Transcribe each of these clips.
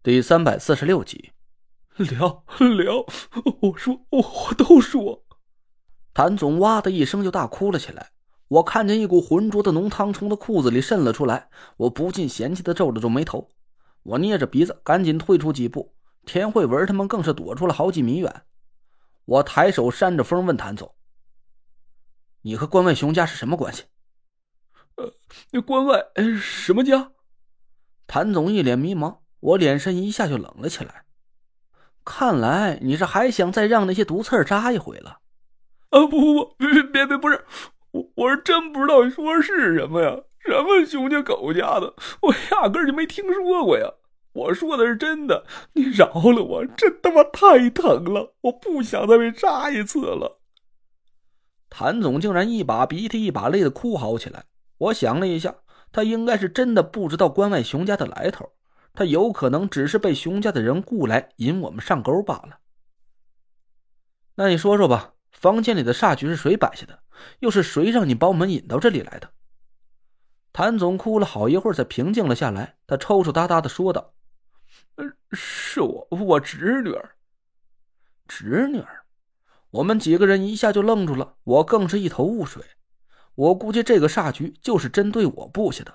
第三百四十六集，聊聊，我说我都说。谭总哇的一声就大哭了起来。我看见一股浑浊的浓汤从他裤子里渗了出来，我不禁嫌弃的皱了皱眉头。我捏着鼻子赶紧退出几步，田慧文他们更是躲出了好几米远。我抬手扇着风问谭总：“你和关外熊家是什么关系？”“呃，关外什么家？”谭总一脸迷茫。我脸上一下就冷了起来。看来你是还想再让那些毒刺扎一回了？啊不不不，别别别，不是我，我是真不知道你说的是什么呀？什么熊家狗家的，我压根就没听说过呀！我说的是真的，你饶了我，真他妈太疼了，我不想再被扎一次了。谭总竟然一把鼻涕一把泪的哭嚎起来。我想了一下，他应该是真的不知道关外熊家的来头。他有可能只是被熊家的人雇来引我们上钩罢了。那你说说吧，房间里的煞局是谁摆下的？又是谁让你把我们引到这里来的？谭总哭了好一会儿，才平静了下来。他抽抽搭搭的说道：“呃是我，我侄女儿。侄女儿。”我们几个人一下就愣住了，我更是一头雾水。我估计这个煞局就是针对我布下的。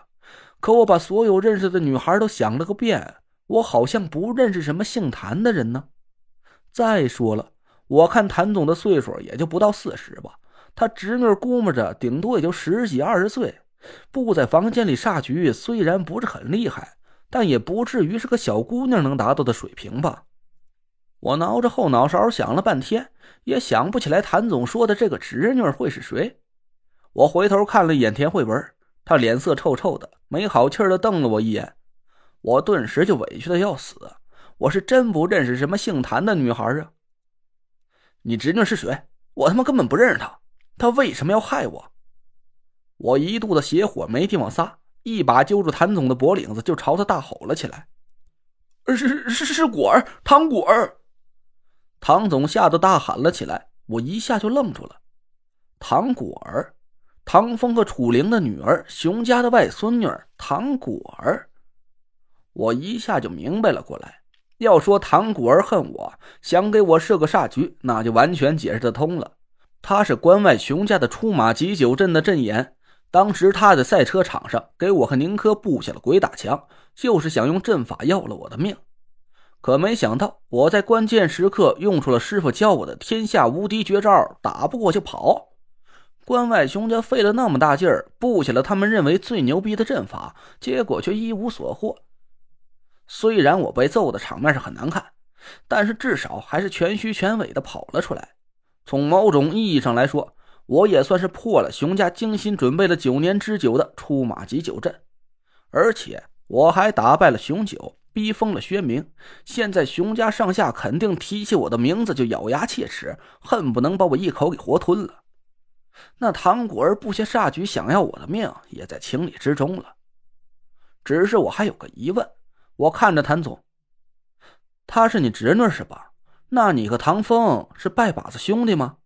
可我把所有认识的女孩都想了个遍，我好像不认识什么姓谭的人呢。再说了，我看谭总的岁数也就不到四十吧，他侄女估摸着顶多也就十几二十岁，布在房间里煞局虽然不是很厉害，但也不至于是个小姑娘能达到的水平吧。我挠着后脑勺想了半天，也想不起来谭总说的这个侄女会是谁。我回头看了一眼田慧文。他脸色臭臭的，没好气的瞪了我一眼，我顿时就委屈的要死。我是真不认识什么姓谭的女孩啊！你侄女是谁？我他妈根本不认识她，她为什么要害我？我一肚子邪火没地方撒，一把揪住谭总的脖领子，就朝他大吼了起来：“是是是是果儿，唐果儿！”唐总吓得大喊了起来，我一下就愣住了，唐果儿。唐风和楚灵的女儿，熊家的外孙女唐果儿，我一下就明白了过来。要说唐果儿恨我，想给我设个煞局，那就完全解释得通了。他是关外熊家的出马急九镇的阵眼，当时他在赛车场上给我和宁珂布下了鬼打墙，就是想用阵法要了我的命。可没想到，我在关键时刻用出了师傅教我的天下无敌绝招，打不过就跑。关外熊家费了那么大劲儿布下了他们认为最牛逼的阵法，结果却一无所获。虽然我被揍的场面是很难看，但是至少还是全虚全尾的跑了出来。从某种意义上来说，我也算是破了熊家精心准备了九年之久的出马急九阵，而且我还打败了熊九，逼疯了薛明。现在熊家上下肯定提起我的名字就咬牙切齿，恨不能把我一口给活吞了。那唐果儿布下煞局，想要我的命，也在情理之中了。只是我还有个疑问，我看着谭总，他是你侄女是吧？那你和唐风是拜把子兄弟吗？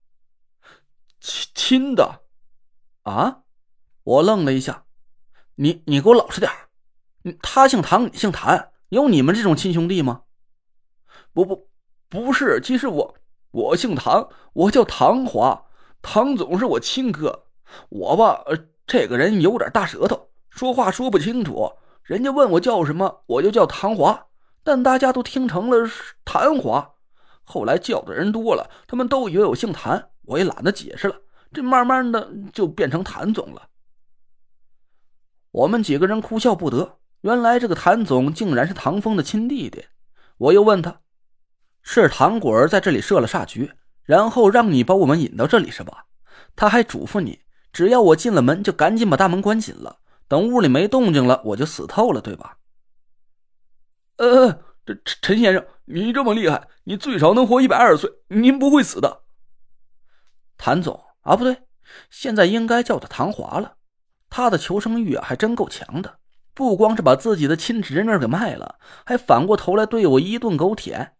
亲亲的？啊？我愣了一下，你你给我老实点他姓唐，你姓谭，有你们这种亲兄弟吗？不不，不是，其实我我姓唐，我叫唐华。唐总是我亲哥，我吧，这个人有点大舌头，说话说不清楚。人家问我叫什么，我就叫唐华，但大家都听成了谭华。后来叫的人多了，他们都以为我姓谭，我也懒得解释了。这慢慢的就变成谭总了。我们几个人哭笑不得，原来这个谭总竟然是唐风的亲弟弟。我又问他，是唐果儿在这里设了煞局？然后让你把我们引到这里是吧？他还嘱咐你，只要我进了门，就赶紧把大门关紧了。等屋里没动静了，我就死透了，对吧？呃，这陈先生，你这么厉害，你最少能活一百二十岁，您不会死的。谭总啊，不对，现在应该叫他唐华了。他的求生欲啊，还真够强的，不光是把自己的亲侄女给卖了，还反过头来对我一顿狗舔。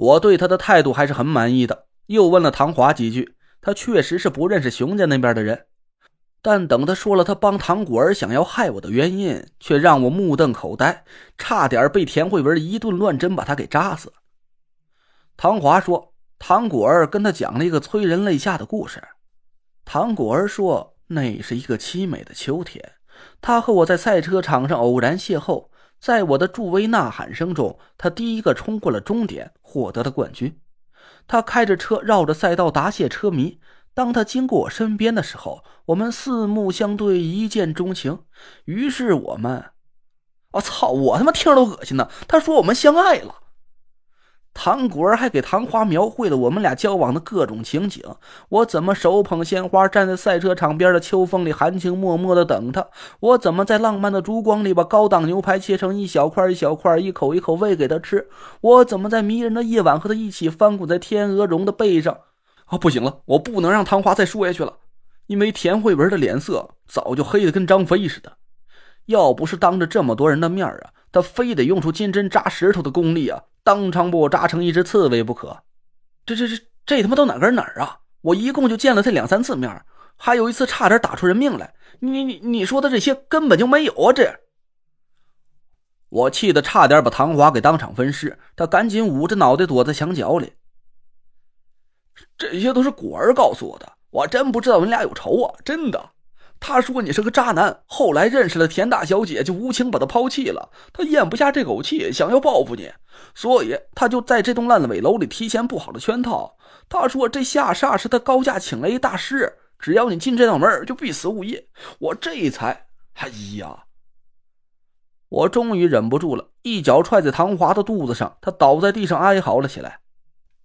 我对他的态度还是很满意的，又问了唐华几句，他确实是不认识熊家那边的人。但等他说了他帮唐果儿想要害我的原因，却让我目瞪口呆，差点被田慧文一顿乱针把他给扎死。唐华说，唐果儿跟他讲了一个催人泪下的故事。唐果儿说，那是一个凄美的秋天，他和我在赛车场上偶然邂逅，在我的助威呐喊声中，他第一个冲过了终点，获得了冠军。他开着车绕着赛道答谢车迷。当他经过我身边的时候，我们四目相对，一见钟情。于是我们，我操！我他妈听着都恶心呢。他说我们相爱了。唐果儿还给唐华描绘了我们俩交往的各种情景。我怎么手捧鲜花站在赛车场边的秋风里含情脉脉的等他？我怎么在浪漫的烛光里把高档牛排切成一小块一小块，一口一口喂给他吃？我怎么在迷人的夜晚和他一起翻滚在天鹅绒的背上？啊，不行了，我不能让唐华再说下去了，因为田慧文的脸色早就黑的跟张飞似的。要不是当着这么多人的面啊，他非得用出金针扎石头的功力啊，当场把我扎成一只刺猬不可。这这这这他妈都哪跟哪儿啊？我一共就见了他两三次面，还有一次差点打出人命来。你你你说的这些根本就没有啊！这，我气得差点把唐华给当场分尸，他赶紧捂着脑袋躲在墙角里。这些都是果儿告诉我的，我真不知道你俩有仇啊！真的，他说你是个渣男，后来认识了田大小姐，就无情把他抛弃了。他咽不下这口气，想要报复你，所以他就在这栋烂尾楼里提前布好了圈套。他说这下煞是他高价请来一大师，只要你进这道门，就必死无疑。我这才……哎呀！我终于忍不住了，一脚踹在唐华的肚子上，他倒在地上哀嚎了起来。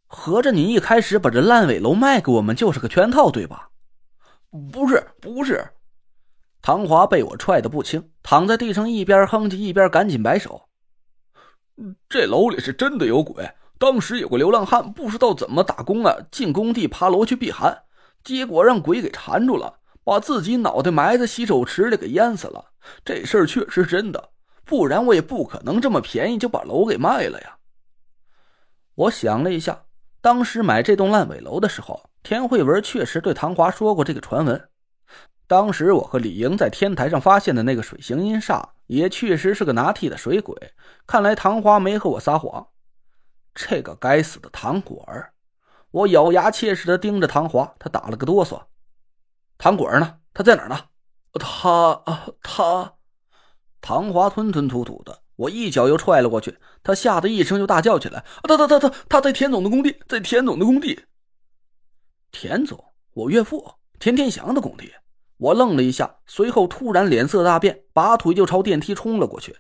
合着你一开始把这烂尾楼卖给我们就是个圈套，对吧？不是，不是。唐华被我踹得不轻，躺在地上一边哼唧一边赶紧摆手。这楼里是真的有鬼。当时有个流浪汉不知道怎么打工啊，进工地爬楼去避寒，结果让鬼给缠住了，把自己脑袋埋在洗手池里给淹死了。这事儿确实真的，不然我也不可能这么便宜就把楼给卖了呀。我想了一下。当时买这栋烂尾楼的时候，田慧文确实对唐华说过这个传闻。当时我和李莹在天台上发现的那个水行阴煞，也确实是个拿替的水鬼。看来唐华没和我撒谎。这个该死的唐果儿！我咬牙切齿的盯着唐华，他打了个哆嗦。唐果儿呢？他在哪儿呢？他啊，他……唐华吞吞吐吐的。我一脚又踹了过去，他吓得一声就大叫起来：“他他他他他在田总的工地，在田总的工地。”田总，我岳父田天祥的工地。我愣了一下，随后突然脸色大变，拔腿就朝电梯冲了过去。